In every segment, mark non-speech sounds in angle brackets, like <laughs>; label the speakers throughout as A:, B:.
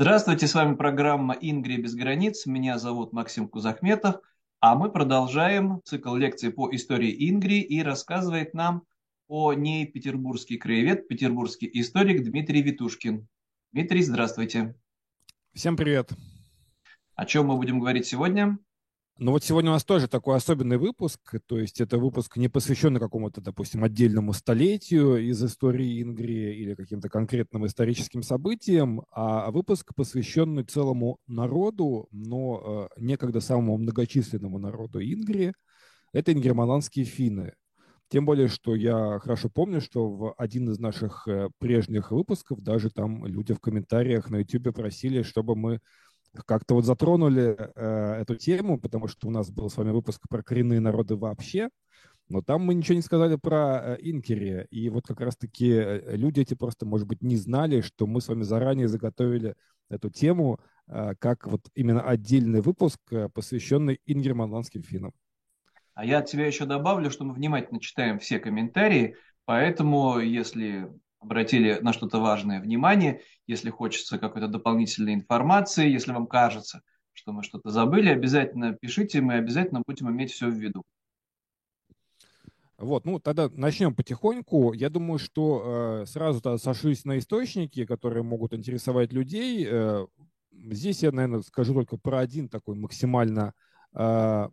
A: Здравствуйте, с вами программа «Ингрия без границ». Меня зовут Максим Кузахметов, а мы продолжаем цикл лекций по истории Ингрии и рассказывает нам о ней петербургский краевед, петербургский историк Дмитрий Витушкин. Дмитрий, здравствуйте.
B: Всем привет.
A: О чем мы будем говорить сегодня?
B: Ну вот сегодня у нас тоже такой особенный выпуск, то есть это выпуск не посвященный какому-то, допустим, отдельному столетию из истории Ингрии или каким-то конкретным историческим событиям, а выпуск, посвященный целому народу, но э, некогда самому многочисленному народу Ингрии, это ингерманландские финны. Тем более, что я хорошо помню, что в один из наших э, прежних выпусков даже там люди в комментариях на YouTube просили, чтобы мы как-то вот затронули э, эту тему, потому что у нас был с вами выпуск про коренные народы вообще, но там мы ничего не сказали про э, инкери. И вот как раз-таки э, люди эти просто, может быть, не знали, что мы с вами заранее заготовили эту тему э, как вот именно отдельный выпуск, э, посвященный ингерманландским финнам.
A: А я от тебя еще добавлю, что мы внимательно читаем все комментарии, поэтому если обратили на что-то важное внимание, если хочется какой-то дополнительной информации, если вам кажется, что мы что-то забыли, обязательно пишите, мы обязательно будем иметь все в виду.
B: Вот, ну тогда начнем потихоньку. Я думаю, что э, сразу сошлюсь на источники, которые могут интересовать людей. Э, здесь я, наверное, скажу только про один такой максимально э,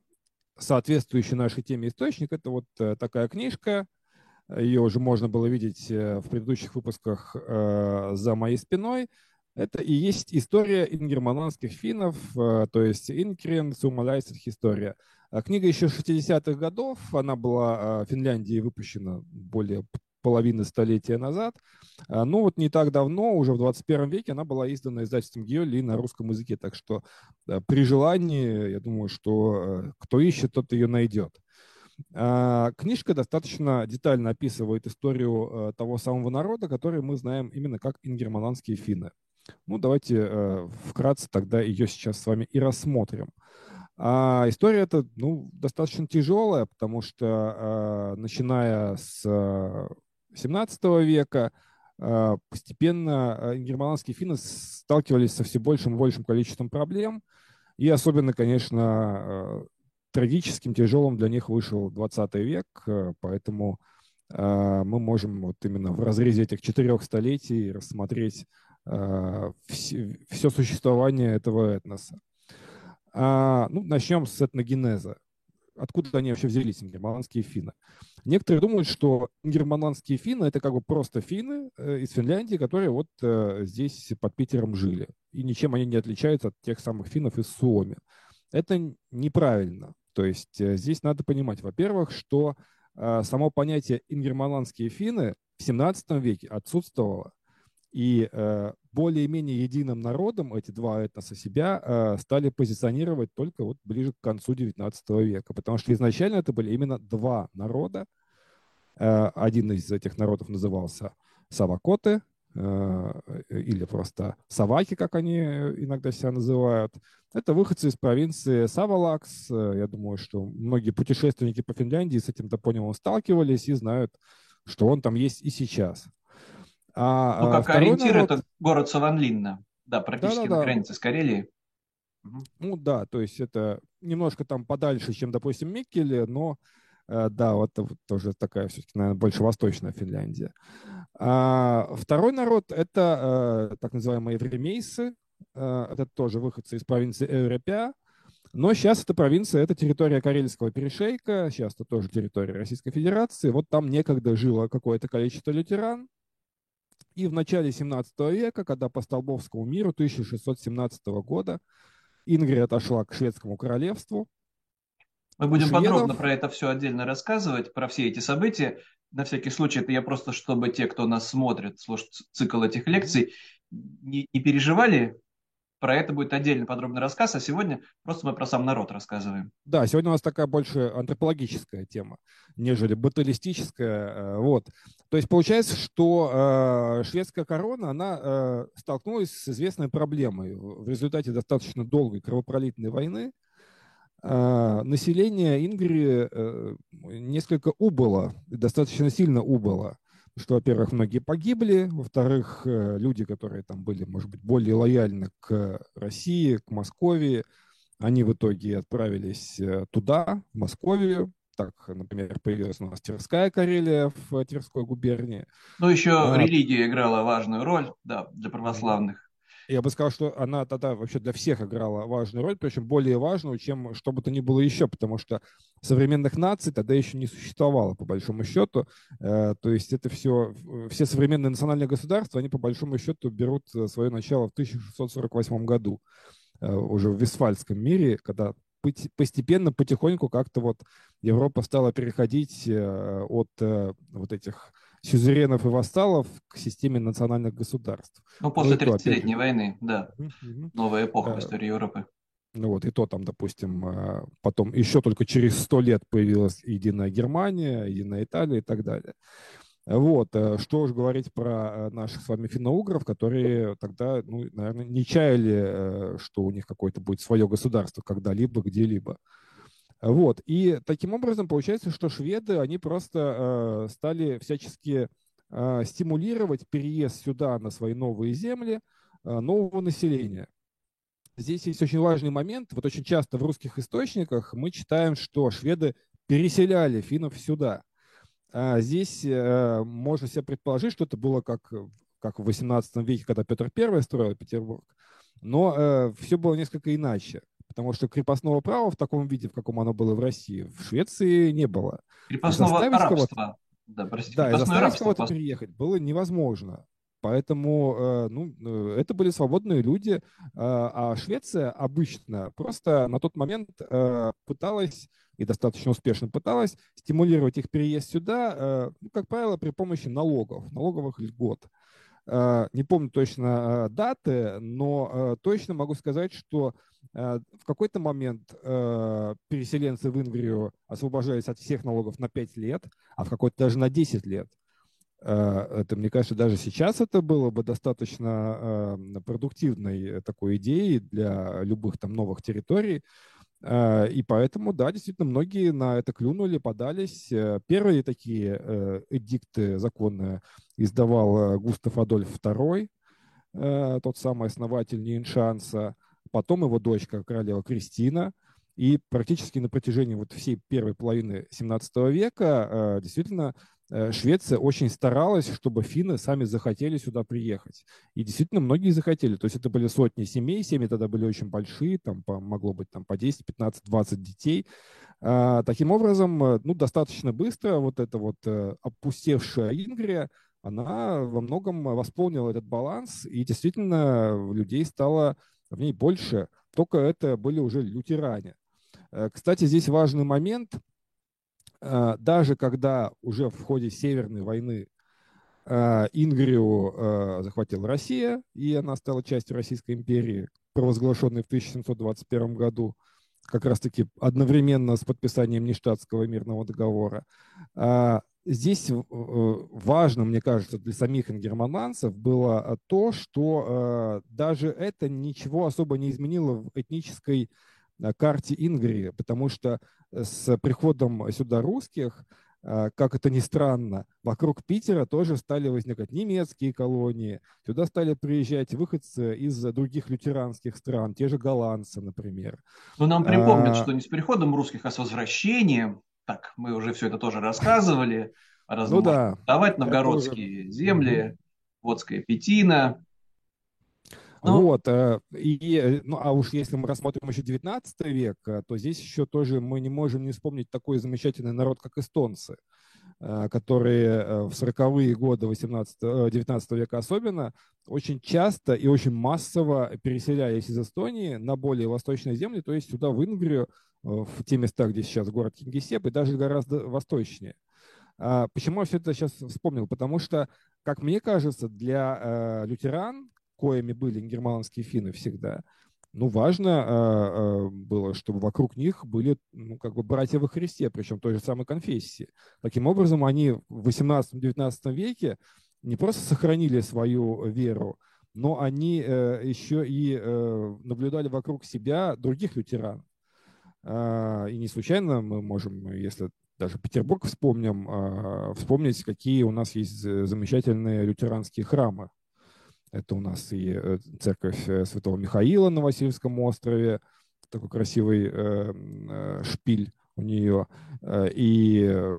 B: соответствующий нашей теме источник. Это вот э, такая книжка ее уже можно было видеть э, в предыдущих выпусках э, за моей спиной. Это и есть история ингерманландских финнов, э, то есть Инкрен Сумалайсер история. А книга еще 60-х годов, она была в Финляндии выпущена более половины столетия назад. А, ну вот не так давно, уже в 21 веке, она была издана издательством Геоли на русском языке. Так что при желании, я думаю, что кто ищет, тот ее найдет. А, книжка достаточно детально описывает историю э, того самого народа, который мы знаем именно как ингерманландские финны. Ну, давайте э, вкратце тогда ее сейчас с вами и рассмотрим. А история эта ну, достаточно тяжелая, потому что э, начиная с 17 века постепенно ингерманландские финны сталкивались со все большим и большим количеством проблем. И особенно, конечно, трагическим, тяжелым для них вышел 20 век, э, поэтому э, мы можем вот именно в разрезе этих четырех столетий рассмотреть э, все, существование этого этноса. А, ну, начнем с этногенеза. Откуда они вообще взялись, ингерманландские финны? Некоторые думают, что ингерманландские финны – это как бы просто финны из Финляндии, которые вот здесь под Питером жили. И ничем они не отличаются от тех самых финнов из Суоми. Это неправильно. То есть э, здесь надо понимать, во-первых, что э, само понятие ингерманландские финны в 17 веке отсутствовало. И э, более-менее единым народом эти два этноса себя стали позиционировать только вот ближе к концу 19 века. Потому что изначально это были именно два народа. Один из этих народов назывался Савакоты, или просто Саваки, как они иногда себя называют. Это выходцы из провинции Савалакс. Я думаю, что многие путешественники по Финляндии с этим топонимом сталкивались и знают, что он там есть и сейчас.
A: А, ну, как ориентир, народ... это город Саванлинна. Да, практически да, да, на границе с Карелией.
B: Ну да, то есть это немножко там подальше, чем, допустим, Миккеле, но э, да, вот тоже такая все-таки, наверное, больше восточная Финляндия. А, второй народ — это э, так называемые евремейсы, Э, это тоже выходцы из провинции Эвропя. Но сейчас эта провинция, это территория Карельского перешейка, сейчас это тоже территория Российской Федерации. Вот там некогда жило какое-то количество лютеран. И в начале 17 века, когда по Столбовскому миру 1617 года Ингрия отошла к шведскому королевству.
A: Мы будем шведов... подробно про это все отдельно рассказывать, про все эти события. На всякий случай, это я просто, чтобы те, кто нас смотрит, слушает цикл этих лекций, не, не переживали, про это будет отдельный подробный рассказ, а сегодня просто мы про сам народ рассказываем.
B: Да, сегодня у нас такая больше антропологическая тема, нежели баталистическая. Э, вот. То есть получается, что э, шведская корона, она э, столкнулась с известной проблемой. В результате достаточно долгой кровопролитной войны население Ингрии э, несколько убыло, достаточно сильно убыло. что, во-первых, многие погибли, во-вторых, э, люди, которые там были, может быть, более лояльны к России, к Москве, они в итоге отправились э, туда, в Московию. Так, например, появилась у нас Тверская Карелия в Тверской губернии.
A: Ну, еще а, религия играла важную роль, да, для православных.
B: Я бы сказал, что она тогда вообще для всех играла важную роль, причем более важную, чем что бы то ни было еще, потому что современных наций тогда еще не существовало, по большому счету. Э, то есть это все, все современные национальные государства, они по большому счету берут э, свое начало в 1648 году, э, уже в Вестфальском мире, когда постепенно, потихоньку как-то вот Европа стала переходить от вот этих сюзеренов и вассалов к системе национальных государств.
A: Ну, после ну, 30-летней войны, да. Новая эпоха в истории Европы.
B: Ну вот, и то там, допустим, э, потом еще только через сто лет появилась единая Германия, единая Италия и так далее. Вот, э, что уж говорить про э, наших с вами финно-угров, которые тогда, ну, наверное, не чаяли, что у них какое-то будет свое государство когда-либо, где-либо. Вот. И таким образом получается, что шведы, они просто э, стали всячески э, стимулировать переезд сюда на свои новые земли э, нового населения. Здесь есть очень важный момент. Вот очень часто в русских источниках мы читаем, что шведы переселяли финнов сюда. А здесь э, можно себе предположить, что это было как, как в 18 веке, когда Петр I строил Петербург. Но э, все было несколько иначе потому что крепостного права в таком виде, в каком оно было в России, в Швеции не было.
A: Крепостного рабства. Да, простите,
B: да, и заставить кого-то переехать было невозможно. Поэтому э, ну, э, это были свободные люди, э, а Швеция обычно просто на тот момент пыталась и достаточно успешно пыталась стимулировать их переезд сюда, ну, как правило, при помощи налогов, налоговых льгот. Не помню точно даты, но точно могу сказать, что Э, в какой-то момент э, переселенцы в Ингрию освобождались от всех налогов на 5 лет, а в какой-то даже на 10 лет. Э, это, мне кажется, даже сейчас это было бы достаточно продуктивной такой идеей для любых там новых территорий. И поэтому, да, действительно, многие на это клюнули, подались. Первые такие эдикты законные издавал Густав Адольф II, тот самый основатель Нейншанса потом его дочка, королева Кристина, и практически на протяжении вот всей первой половины 17 века э, действительно э, Швеция очень старалась, чтобы финны сами захотели сюда приехать. И действительно многие захотели. То есть это были сотни семей, семьи тогда были очень большие, там по, могло быть там по 10, 15, 20 детей. А, таким образом, э, ну, достаточно быстро вот эта вот опустевшая Ингрия, она во многом восполнила этот баланс, и действительно людей стало в ней больше, только это были уже лютеране. Э, кстати, здесь важный момент. Э, даже когда уже в ходе Северной войны э, Ингрию захватила Россия, и она стала частью Российской империи, провозглашенной в 1721 году, как раз-таки одновременно с подписанием Ништадтского мирного договора, здесь э, важно, мне кажется, для самих ингерманландцев было э, то, что э, даже это ничего особо не изменило в этнической карте Ингрии, потому что с приходом сюда русских, как это ни странно, вокруг Питера тоже стали возникать немецкие колонии, сюда стали приезжать выходцы из других лютеранских стран, те же голландцы, например.
A: Но нам припомнят, а... что не с приходом русских, а с возвращением так, мы уже все это тоже рассказывали.
B: Ну да.
A: Давать новгородские земли, угу. Водская Петина.
B: Ну, вот, э, и, э, ну, а уж если мы рассмотрим еще 19 век, э, то здесь еще тоже мы не можем не вспомнить такой замечательный народ, как эстонцы, которые в 40-е годы 18, 19 века особенно очень часто и очень массово переселялись из Эстонии на более восточные земли, то есть сюда, в Ингрию, в те места, где сейчас город Кингисепп, и даже гораздо восточнее. А, почему я все это сейчас вспомнил? Потому что, как мне кажется, для лютеран, коими были германские финны всегда, ну, важно э, э, было, чтобы вокруг них были, ну, как бы братья во Христе, причем той же самой конфессии. Таким образом, они в 18-19 веке не просто сохранили свою веру, но они э, еще и э, наблюдали вокруг себя других лютеран. Э, и не случайно мы можем, если даже Петербург вспомним, а, вспомнить, какие у нас есть замечательные лютеранские храмы. Это у нас и э, церковь э, Святого Михаила на Васильевском острове, такой красивый э, шпиль у нее, и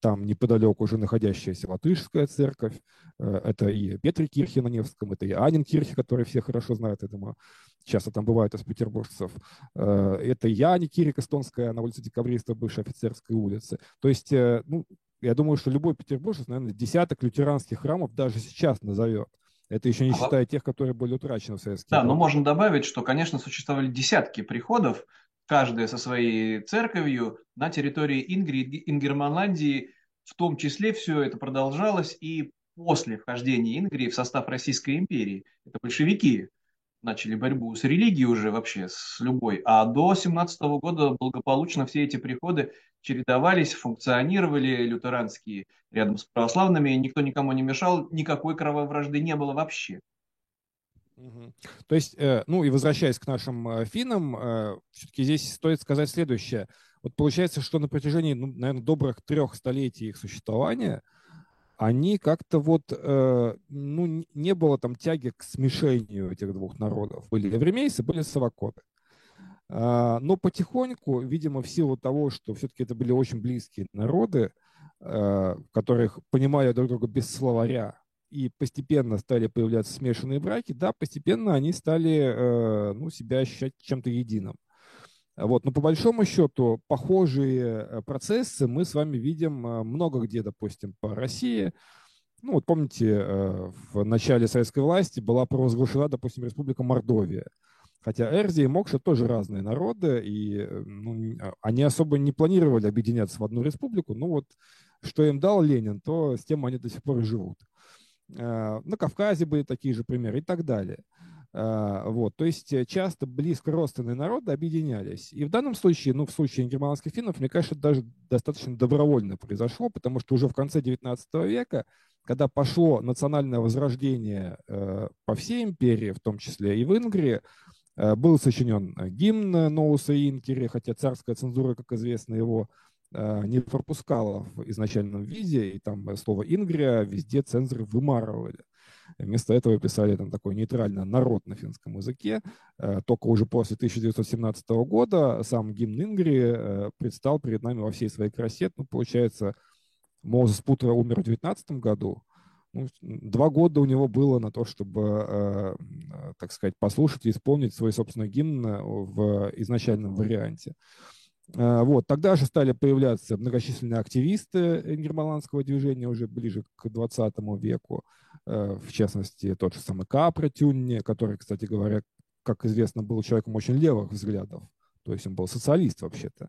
B: там неподалеку уже находящаяся Латышская церковь, это и Петри Кирхи на Невском, это и Анин Кирхи, который все хорошо знают, я думаю, часто там бывают из петербуржцев. Это Яни Кирик эстонская на улице Декабристов, бывшей офицерской улицы. То есть, ну, я думаю, что любой петербуржец, наверное, десяток лютеранских храмов даже сейчас назовет. Это еще не а считая тех, которые были утрачены в советские
A: Да, но можно добавить, что, конечно, существовали десятки приходов, каждая со своей церковью на территории Ингрии, Ингерманландии. В том числе все это продолжалось и после вхождения Ингрии в состав Российской империи. Это большевики начали борьбу с религией уже вообще, с любой. А до 17 года благополучно все эти приходы чередовались, функционировали лютеранские рядом с православными, никто никому не мешал, никакой кровавой вражды не было вообще.
B: То есть, э, ну и возвращаясь к нашим э, финнам, э, все-таки здесь стоит сказать следующее. Вот получается, что на протяжении, ну, наверное, добрых трех столетий их существования – они как-то вот, ну, не было там тяги к смешению этих двух народов. Были евремейцы, были совокоты. Э, но потихоньку, видимо, в силу того, что все-таки это были очень близкие народы, э, которых понимали друг друга без словаря, и постепенно стали появляться смешанные браки, да, постепенно они стали э, ну, себя ощущать чем-то единым. Вот. Но по большому счету похожие э, процессы мы с вами видим э, много где, допустим, по России. Ну вот помните, в начале советской власти была провозглашена, допустим, республика Мордовия. Хотя Эрзи и Мокша тоже разные народы, и ну, а, они особо не планировали объединяться в одну республику. Ну вот, что им дал Ленин, то с тем они до сих пор и живут. На Кавказе были такие же примеры и так далее. А, вот, то есть э, часто близко родственные народы объединялись. И в данном случае, ну, в случае германских финнов, мне кажется, это даже достаточно добровольно произошло, потому что уже в конце XIX века, когда пошло национальное возрождение э, по всей империи, в том числе и в Ингрии, э, был сочинен гимн Ноуса Инкери, хотя царская цензура, как известно, его не пропускала в изначальном виде, и там слово «Ингрия» везде цензоры вымарывали. Вместо этого писали там такой нейтрально народ на финском языке. Э, только уже после 1917 года сам гимн Ингри э, предстал перед нами во всей своей красе. Ну, получается, Мозес Путера умер в 19 году. Ну, два года у него было на то, чтобы, э, так сказать, послушать и исполнить свой собственный гимн в изначальном варианте. Вот. Тогда же стали появляться многочисленные активисты германского движения уже ближе к 20 веку. Э, в частности, тот же самый Капра Тюнни, который, кстати говоря, как известно, был человеком очень левых взглядов. То есть он был социалист вообще-то.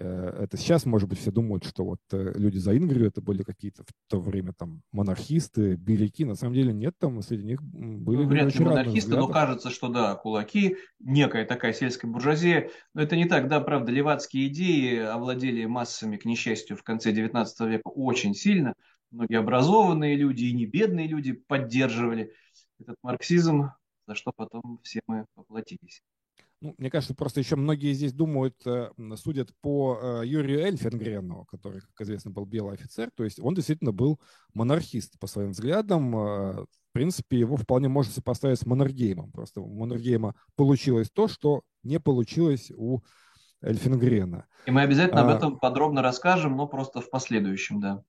B: Э, это сейчас, может быть, все думают, что вот э, люди за Ингрию это были какие-то в то время там монархисты, беляки. На самом деле нет, там среди них были
A: ну, Вряд ли монархисты, но кажется, что да, кулаки, некая такая сельская буржуазия. Но это не так, да, правда, левацкие идеи овладели массами, к несчастью, в конце 19 века очень сильно многие образованные люди и не бедные люди поддерживали этот марксизм, за что потом все мы поплатились.
B: Ну, мне кажется, просто еще многие здесь думают, э, судят по э, Юрию Эльфенгрену, который, как известно, был белый офицер. То есть он действительно был монархист по своим взглядам. Э, в принципе, его вполне можно сопоставить с Маннергеймом. Просто у Маннергейма получилось то, что не получилось у Эльфенгрена.
A: И мы обязательно а... об этом подробно расскажем, но просто в последующем, да.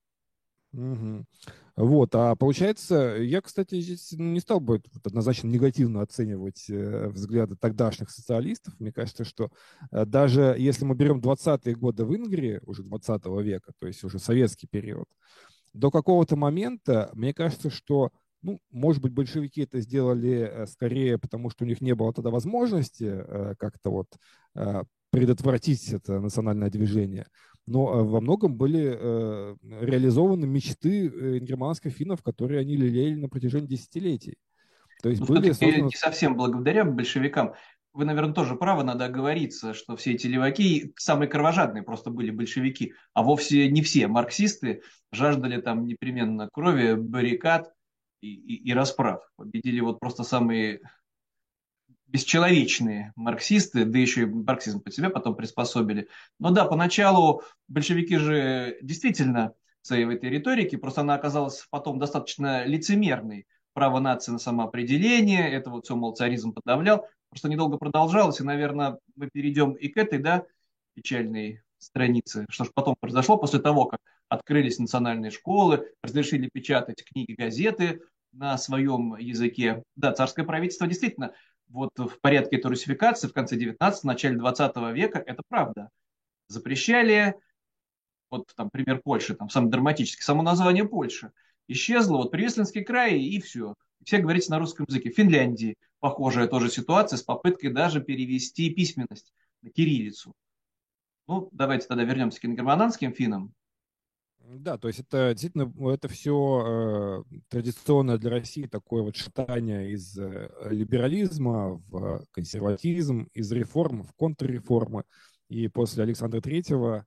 B: Угу. Вот, а получается, я, кстати, здесь не стал бы однозначно негативно оценивать э, взгляды тогдашних социалистов. Мне кажется, что э, даже если мы берем 20-е годы в Ингрии, уже 20 века, то есть уже советский период, до какого-то момента, мне кажется, что, ну, может быть, большевики это сделали э, скорее, потому что у них не было тогда возможности как-то вот предотвратить это национальное движение но э, во многом были э, реализованы мечты э, германских финнов, которые они лелеяли на протяжении десятилетий.
A: То есть ну, были созданы... не совсем благодаря большевикам. Вы, наверное, тоже правы, надо оговориться, что все эти леваки самые кровожадные просто были большевики, а вовсе не все марксисты жаждали там непременно крови, баррикад и, и, и расправ. Победили вот просто самые бесчеловечные марксисты, да еще и марксизм под себя потом приспособили. Но да, поначалу большевики же действительно своей в этой риторике, просто она оказалась потом достаточно лицемерной. Право нации на самоопределение, это вот все, мол, царизм подавлял. Просто недолго продолжалось, и, наверное, мы перейдем и к этой, да, печальной странице. Что же потом произошло после того, как открылись национальные школы, разрешили печатать книги, газеты на своем языке. Да, царское правительство действительно вот в порядке этой русификации в конце 19 начале 20 века, это правда. Запрещали, вот там пример Польши, там самый драматический, само название Польши. Исчезло, вот Привеслинский край и все. Все говорите на русском языке. В Финляндии похожая тоже ситуация с попыткой даже перевести письменность на кириллицу. Ну, давайте тогда вернемся к ингермананским финам.
B: Да, то есть это действительно это все э, традиционно для России такое вот шатание из э, либерализма в консерватизм, из реформ в контрреформы. И после Александра Третьего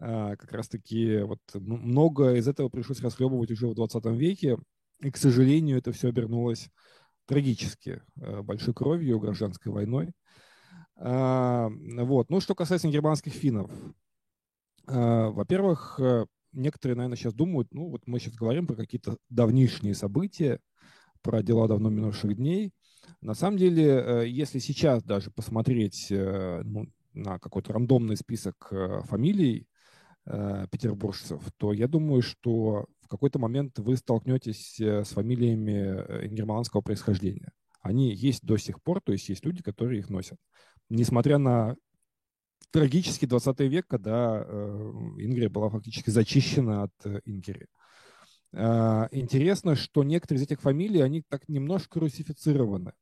B: э, как раз-таки вот много из этого пришлось расхлебывать уже в 20 веке. И, к сожалению, это все обернулось трагически э, большой кровью, гражданской войной. Э, вот. Ну, что касается германских финнов. Э, во-первых, э, некоторые, наверное, сейчас думают, ну вот мы сейчас говорим про какие-то давнишние события, про дела давно минувших дней. На самом деле, э, если сейчас даже посмотреть э, ну, на какой-то рандомный список э, фамилий петербуржцев, то я думаю, что в какой-то момент вы столкнетесь с фамилиями германского происхождения. Они есть до сих пор, то есть есть люди, которые их носят. Несмотря на трагический 20 век, когда э, Ингрия была фактически зачищена от э, Ингери. Э, интересно, что некоторые из этих фамилий, они так немножко русифицированы.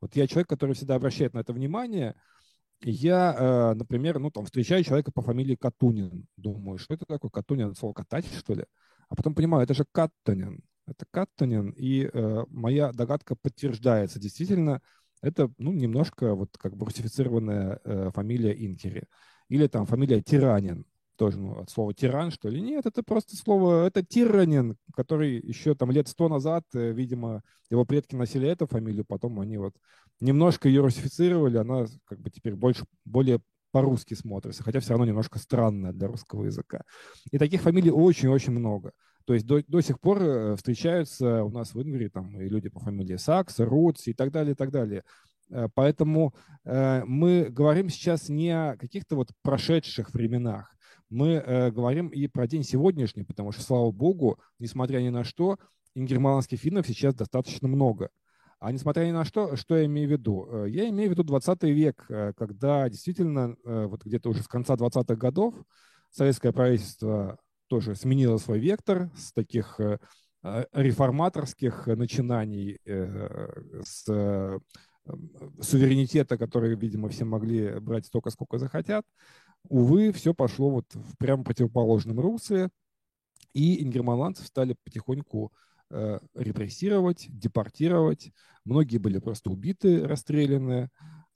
B: Вот я человек, который всегда обращает на это внимание. Я, э, например, ну, там, встречаю человека по фамилии Катунин. Думаю, что это такое Катунин? Это слово катать, что ли? А потом понимаю, это же Каттонин. Это Каттонин. И э, моя догадка подтверждается. Действительно, это ну, немножко вот как бы русифицированная э, фамилия Инкери. Или там фамилия Тиранин, тоже ну, от слова тиран, что ли. Нет, это просто слово, это тиранин, который еще там лет сто назад, э, видимо, его предки носили эту фамилию, потом они вот немножко ее русифицировали, она как бы теперь больше, более по-русски смотрится, хотя все равно немножко странная для русского языка. И таких фамилий очень-очень много. То есть до, до сих пор э, встречаются у нас в Ингрии там и люди по фамилии Сакс, Рутс и так далее, и так далее. Э, поэтому э, мы говорим сейчас не о каких-то вот прошедших временах. Мы говорим и про день сегодняшний, потому что, слава богу, несмотря ни на что, ингерманских финнов сейчас достаточно много. А несмотря ни на что, что я имею в виду? Я имею в виду 20 век, когда действительно вот где-то уже с конца 20-х годов советское правительство тоже сменила свой вектор с таких э, э, реформаторских начинаний, э, с суверенитета, который, видимо, все могли брать столько, сколько захотят. Увы, все пошло вот в прямо противоположном русле, и ингерманландцев стали потихоньку репрессировать, депортировать. Многие были просто убиты, расстреляны.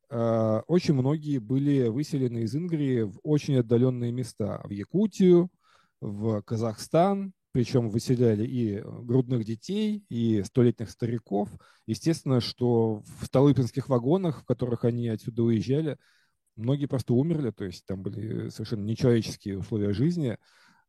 B: Очень многие были выселены из Ингрии в очень отдаленные места. В Якутию, в Казахстан, причем выселяли и грудных детей, и столетних стариков. Естественно, что в столыпинских вагонах, в которых они отсюда уезжали, многие просто умерли, то есть там были совершенно нечеловеческие условия жизни.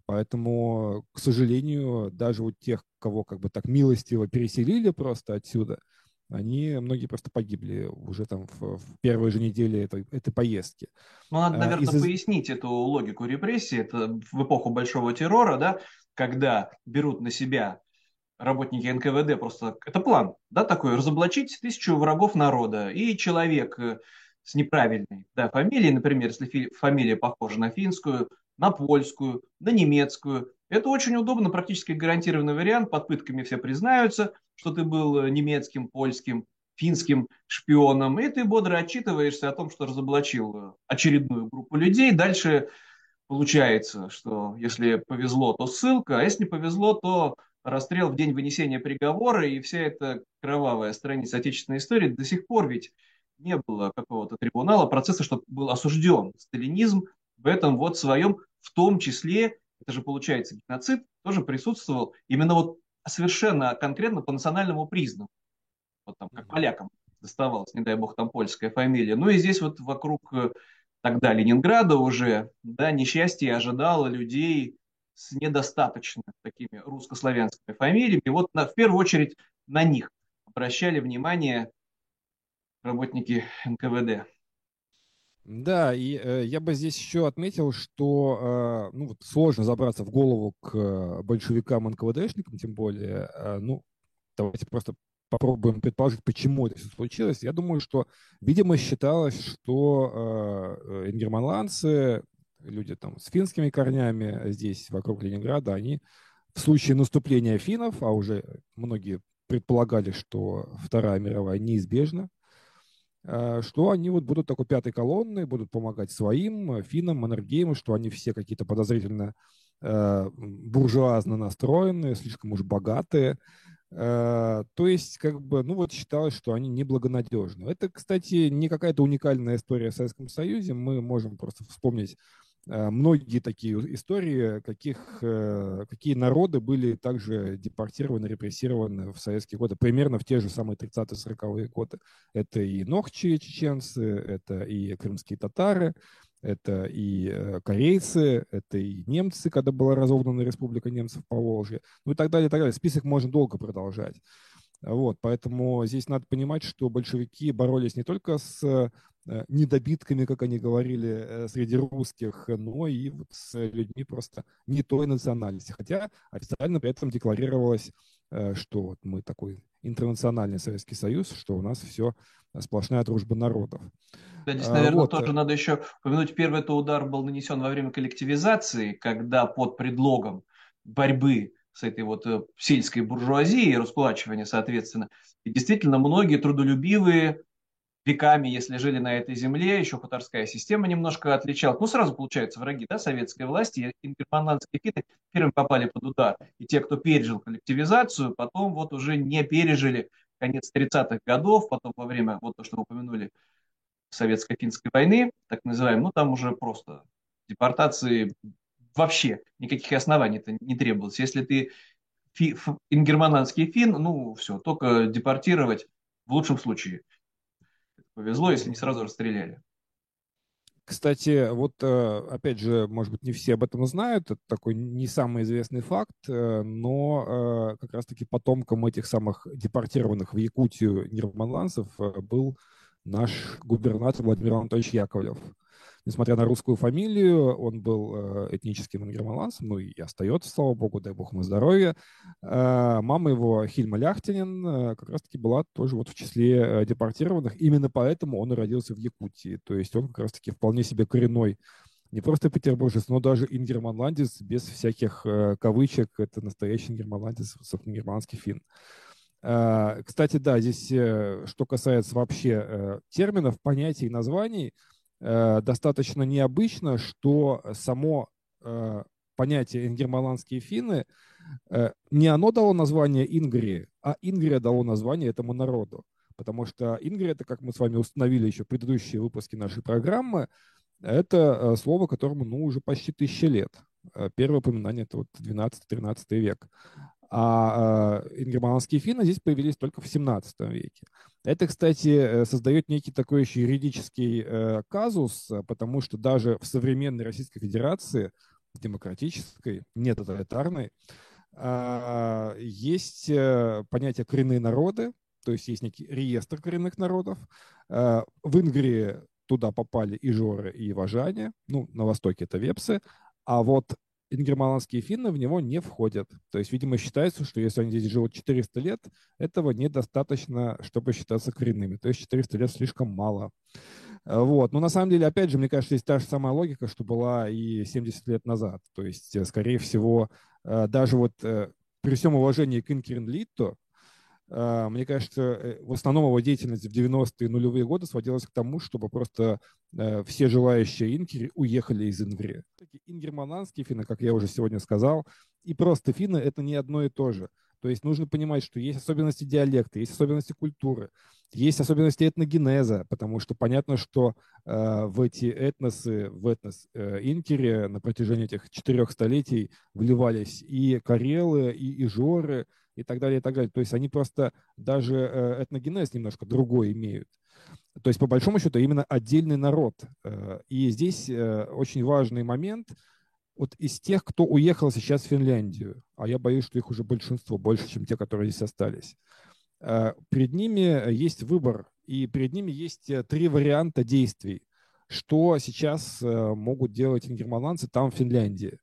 B: Поэтому, к сожалению, даже у тех, кого как бы так милостиво переселили просто отсюда – они многие просто погибли уже там в, в первой же неделе этой, этой поездки.
A: Ну, надо, наверное, Из... пояснить эту логику репрессий. Это в эпоху Большого террора, да, когда берут на себя работники НКВД, просто это план, да, такой, разоблачить тысячу врагов народа. И человек э, с неправильной да, фамилией, например, если фамилия похожа на финскую, на польскую, на немецкую, это очень удобно, практически гарантированный вариант. Под пытками все признаются, что ты был э, немецким, польским, финским шпионом, и ты бодро отчитываешься о том, что разоблачил э, очередную группу людей. Дальше получается, что если повезло, то ссылка, а если не повезло, то расстрел в день вынесения приговора, и вся эта кровавая страница отечественной истории до сих пор ведь не было какого-то трибунала, процесса, чтобы был осужден сталинизм в этом вот своем, в том числе это же получается геноцид, тоже присутствовал именно вот совершенно конкретно по национальному признаку. Вот там, как полякам доставалась, не дай бог, там польская фамилия. Ну и здесь вот вокруг э, тогда Ленинграда уже, да, несчастье ожидало людей с недостаточно такими русско-славянскими фамилиями. И вот на, в первую очередь на них обращали внимание работники НКВД.
B: Да, и э, я бы здесь еще отметил, что э, ну, вот сложно забраться в голову к э, большевикам НКВДшникам, тем более, э, ну, давайте просто попробуем предположить, почему это все случилось. Я думаю, что, видимо, считалось, что э, ингерманландцы, люди там с финскими корнями здесь, вокруг Ленинграда, они в случае наступления финнов, а уже многие предполагали, что Вторая мировая неизбежна, Э, что они вот будут такой пятой колонной, будут помогать своим э, финам, маннергейму, что они все какие-то подозрительно э, буржуазно настроенные, слишком уж богатые. Э, то есть, как бы, ну вот считалось, что они неблагонадежны. Это, кстати, не какая-то уникальная история в Советском Союзе. Мы можем просто вспомнить Э, многие такие истории, каких, э, какие народы были также депортированы, репрессированы в советские годы, примерно в те же самые 30-40-е годы. Это и нохчи чеченцы, это и крымские татары, это и э, корейцы, это и немцы, когда была разогнана республика немцев по Волжье, ну и так далее, и так далее. Список можно долго продолжать. Вот, поэтому здесь надо понимать, что большевики боролись не только с Э, недобитками, как они говорили, э, среди русских, но и вот с людьми просто не той национальности. Хотя официально при этом декларировалось, э, что вот мы такой интернациональный Советский Союз, что у нас все сплошная дружба народов.
A: Да, здесь, наверное, вот. тоже надо еще упомянуть, первый это удар был нанесен во время коллективизации, когда под предлогом борьбы с этой вот сельской буржуазией, раскулачивания, соответственно, и действительно многие трудолюбивые веками, если жили на этой земле, еще хуторская система немножко отличалась. Ну, сразу, получается, враги да, советской власти, ингерманландские фиты первым попали под удар. И те, кто пережил коллективизацию, потом вот уже не пережили конец 30-х годов, потом во время, вот то, что упомянули, советско-финской войны, так называемой, ну, там уже просто депортации вообще никаких оснований это не требовалось. Если ты фи, ингерманландский фин, ну, все, только депортировать в лучшем случае – повезло, если не сразу расстреляли.
B: Кстати, вот э, опять же, может быть, не все об этом знают, это такой не самый известный факт, э, но э, как раз-таки потомком этих самых депортированных в Якутию нирманландцев был наш губернатор Владимир Анатольевич Яковлев несмотря на русскую фамилию, он был э, этническим ингерманландцем, ну и остается, слава богу, дай бог ему здоровья. Э, мама его, Хильма Ляхтинин, э, как раз-таки была тоже вот в числе депортированных. Именно поэтому он и родился в Якутии. То есть он как раз-таки вполне себе коренной не просто петербуржец, но даже ингерманландец без всяких кавычек. Это настоящий ингерманландец, германский фин. Кстати, да, здесь, что касается вообще терминов, понятий и названий – Э, достаточно необычно, что само э, понятие ингермаландские финны, э, не оно дало название Ингрии, а Ингрия дало название этому народу. Потому что Ингрия, это, как мы с вами установили еще в предыдущие выпуски нашей программы, это слово, которому ну, уже почти тысяча лет. Первое упоминание это вот 12-13 век. А э, ингерманские финны здесь появились только в 17 веке. Это, кстати, э, создает некий такой еще юридический э, казус, потому что даже в современной Российской Федерации, демократической, не тоталитарной, э, есть понятие коренные народы, то есть есть некий реестр коренных народов. Э, в Ингрии туда попали и жоры, и важане, ну, на востоке это вепсы, а вот ингерманские финны в него не входят. То есть, видимо, считается, что если они здесь живут 400 лет, этого недостаточно, чтобы считаться коренными. То есть 400 лет слишком мало. Э, вот. Но на самом деле, опять же, мне кажется, есть та же самая логика, что была и 70 лет назад. То есть, э, скорее всего, э, даже вот при всем уважении к Инкерен Литто, мне кажется, э, в основном его деятельность в 90-е нулевые годы сводилась к тому, чтобы просто э, все желающие инкеры уехали из Ингрии. Ингермананские финны, как я уже сегодня сказал, и просто финны — это не одно и то же. То есть нужно понимать, что есть особенности диалекта, есть особенности культуры, есть особенности этногенеза, потому что понятно, что э, в эти этносы, в этнос э, инкере на протяжении этих четырех столетий вливались и карелы, и ижоры, и так далее, и так далее. То есть они просто даже э, этногенез немножко другой имеют. То есть, по большому счету, именно отдельный народ. Э, и здесь очень важный момент – вот из тех, кто уехал сейчас в Финляндию, а я боюсь, что их уже большинство, больше, чем те, которые здесь остались, перед ними есть выбор, и перед ними есть три варианта действий, что сейчас могут делать ингерманландцы там, в Финляндии.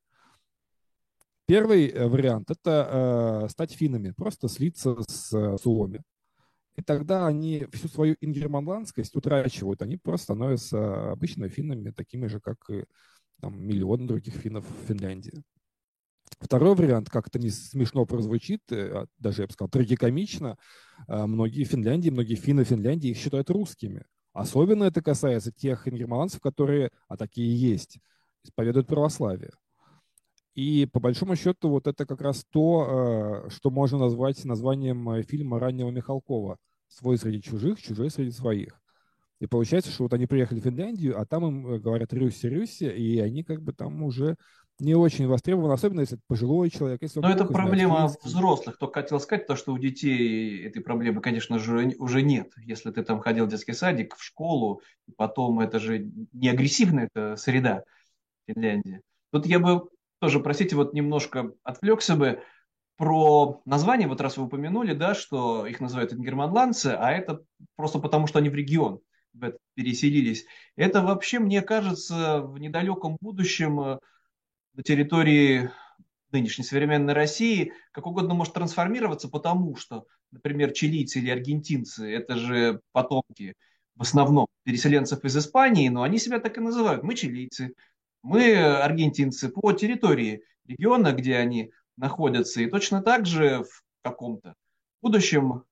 B: Первый э, вариант – это э, стать финнами, просто слиться с э, Суоми. И тогда они всю свою ингерманландскость утрачивают. Они просто становятся обычными финнами, такими же, как и там, миллионы других финнов в Финляндии. Второй вариант, как-то не смешно прозвучит, а даже, я бы сказал, трагикомично. Многие Финляндии, многие финны Финляндии их считают русскими. Особенно это касается тех ингерманцев, которые, а такие есть, исповедуют православие. И по большому счету вот это как раз то, э, что можно назвать названием э, фильма раннего Михалкова «Свой среди чужих, чужой среди своих». И получается, что вот они приехали в Финляндию, а там им э, говорят «Рюси, Рюси», и они как бы там уже не очень востребованы, особенно если это пожилой человек. Если
A: Но это проблема знает, взрослых. Только хотел сказать то, что у детей этой проблемы, конечно же, уже нет. Если ты там ходил в детский садик, в школу, потом это же не агрессивная это среда Финляндии. Тут я бы тоже, простите, вот немножко отвлекся бы про название, вот раз вы упомянули, да, что их называют ингерманландцы, а это просто потому, что они в регион переселились. Это вообще, мне кажется, в недалеком будущем э, на территории нынешней современной России как угодно может трансформироваться, потому что, например, чилийцы или аргентинцы – это же потомки в основном переселенцев из Испании, но они себя так и называют. Мы чилийцы, мы, аргентинцы, по территории региона, где они находятся, и точно так же в каком-то будущем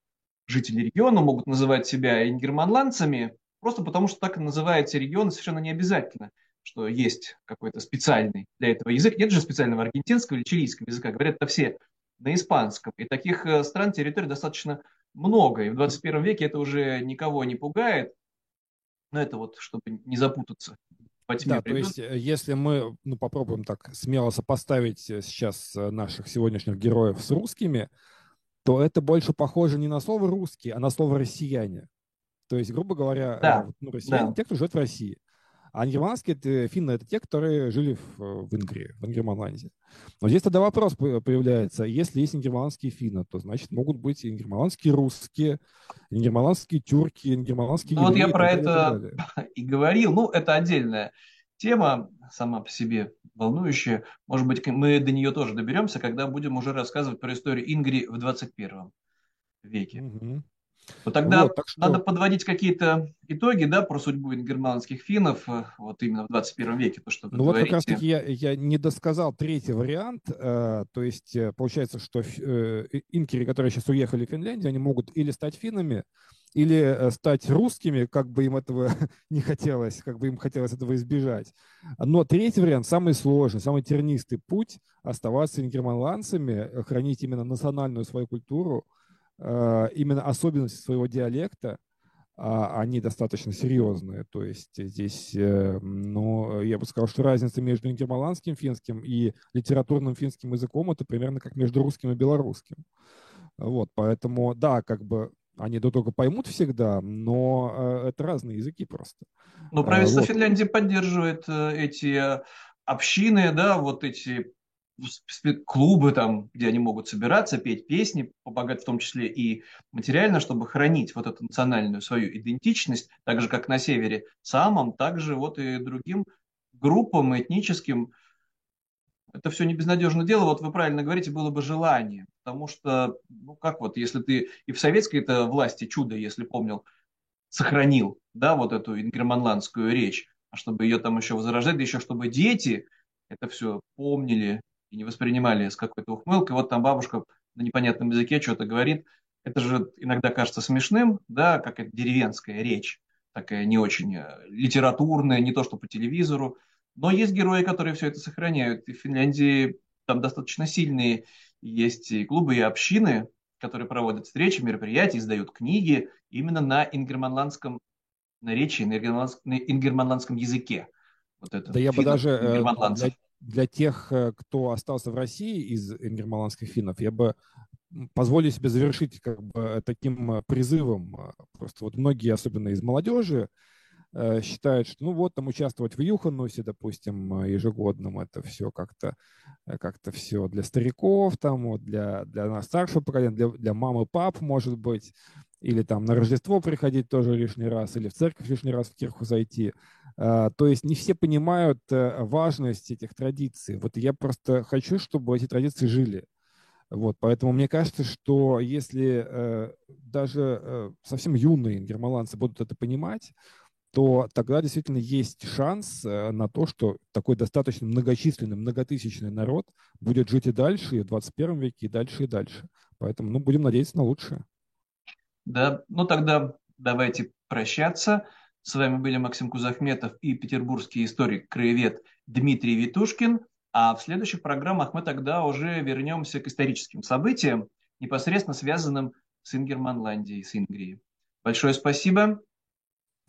A: жители региона могут называть себя ингерманландцами, просто потому что так называется регион, совершенно не обязательно, что есть какой-то специальный для этого язык. Нет же специального аргентинского или чилийского языка, говорят это все на испанском. И таких э, стран, территорий достаточно много, и в 21 веке это уже никого не пугает, но это вот, чтобы не запутаться
B: по тьме да, придет. то есть э, если мы ну, попробуем так смело сопоставить э, сейчас э, наших сегодняшних героев с русскими, то это больше похоже не на слово «русский», а на слово «россияне». То есть, грубо говоря,
A: да,
B: ну, россияне да. те, кто живет в России. А германские это, финны – это те, которые жили в, в Ингрии, в Ингерманландии. Но здесь тогда вопрос появляется. Если есть ингерманские финны, то значит могут быть ингерманландские русские, ингерманландские тюрки, ингерманландские
A: Ну вот я про это <laughs> и говорил. Ну, это отдельная тема сама по себе волнующая. Может быть, мы до нее тоже доберемся, когда будем уже рассказывать про историю Ингри в 21 веке. Угу. Вот тогда вот, так что... надо подводить какие-то итоги, да, про судьбу германских финнов э, вот именно в 21 веке, то, что
B: Ну вот как раз-таки я, я не досказал третий вариант, э, то есть э, получается, что э, инкери, которые сейчас уехали в Финляндию, они могут или стать финнами, или э, стать русскими, как бы им этого <laughs> не хотелось, как бы им хотелось этого избежать. Но третий вариант, самый сложный, самый тернистый путь – оставаться германландцами, хранить именно национальную свою культуру, именно особенности своего диалекта, а, они достаточно серьезные. То есть здесь, э, ну, я бы сказал, что разница между ингерманландским финским и литературным финским языком это примерно как между русским и белорусским. Вот, поэтому, да, как бы они друг друга поймут всегда, но э, это разные языки просто.
A: Но правительство вот. Финляндии поддерживает эти общины, да, вот эти клубы там, где они могут собираться, петь песни, помогать в том числе и материально, чтобы хранить вот эту национальную свою идентичность, так же, как на севере самом, так же вот и другим группам этническим. Это все не безнадежное дело, вот вы правильно говорите, было бы желание, потому что, ну как вот, если ты и в советской это власти чудо, если помнил, сохранил, да, вот эту ингерманландскую речь, а чтобы ее там еще возрождать, да еще чтобы дети это все помнили, и не воспринимали с какой-то ухмылкой. Вот там бабушка на непонятном языке что-то говорит. Это же иногда кажется смешным, да, как это деревенская речь, такая не очень э, литературная, не то что по телевизору. Но есть герои, которые все это сохраняют. И в Финляндии там достаточно сильные есть и клубы, и общины, которые проводят встречи, мероприятия, издают книги именно на ингерманландском наречии, на ингерманландском языке.
B: Вот это, да я бы даже э, для, тех, кто остался в России из ингермаланских финнов, я бы позволю себе завершить как бы таким призывом. Просто вот многие, особенно из молодежи, Э, считают, что ну вот там участвовать в Юханусе, допустим, э, ежегодном, это все как-то э, как-то все для стариков, там, вот для, для нас старшего поколения, для, для мамы, пап, может быть, или там на Рождество приходить тоже лишний раз, или в церковь лишний раз в кирху зайти. То есть не все понимают важность этих традиций. Вот я просто хочу, чтобы эти традиции жили. Вот, поэтому мне кажется, что если э, даже э, совсем юные гермаланцы будут это понимать, то тогда действительно есть шанс э, на то, что такой достаточно многочисленный, многотысячный народ будет жить и дальше, и в 21 веке, и дальше, и дальше. Поэтому, ну, будем надеяться на лучшее.
A: Да, ну тогда давайте прощаться. С вами были Максим Кузахметов и петербургский историк-краевед Дмитрий Витушкин. А в следующих программах мы тогда уже вернемся к историческим событиям, непосредственно связанным с Ингерманландией, с Ингрией. Большое спасибо.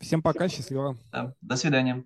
B: Всем пока, счастливо.
A: Да, до свидания.